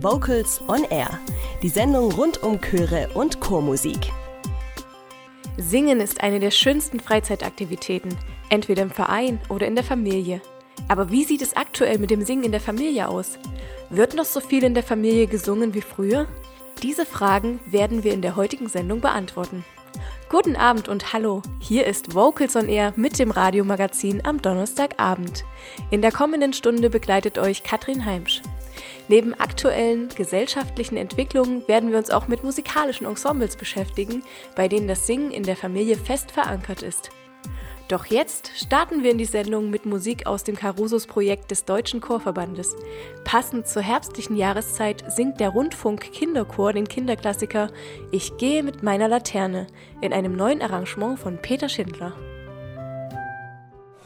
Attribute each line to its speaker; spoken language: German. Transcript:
Speaker 1: Vocals on Air, die Sendung rund um Chöre und Chormusik.
Speaker 2: Singen ist eine der schönsten Freizeitaktivitäten, entweder im Verein oder in der Familie. Aber wie sieht es aktuell mit dem Singen in der Familie aus? Wird noch so viel in der Familie gesungen wie früher? Diese Fragen werden wir in der heutigen Sendung beantworten. Guten Abend und hallo, hier ist Vocals on Air mit dem Radiomagazin am Donnerstagabend. In der kommenden Stunde begleitet euch Katrin Heimsch. Neben aktuellen gesellschaftlichen Entwicklungen werden wir uns auch mit musikalischen Ensembles beschäftigen, bei denen das Singen in der Familie fest verankert ist. Doch jetzt starten wir in die Sendung mit Musik aus dem Carusos-Projekt des Deutschen Chorverbandes. Passend zur herbstlichen Jahreszeit singt der Rundfunk Kinderchor den Kinderklassiker Ich gehe mit meiner Laterne in einem neuen Arrangement von Peter Schindler.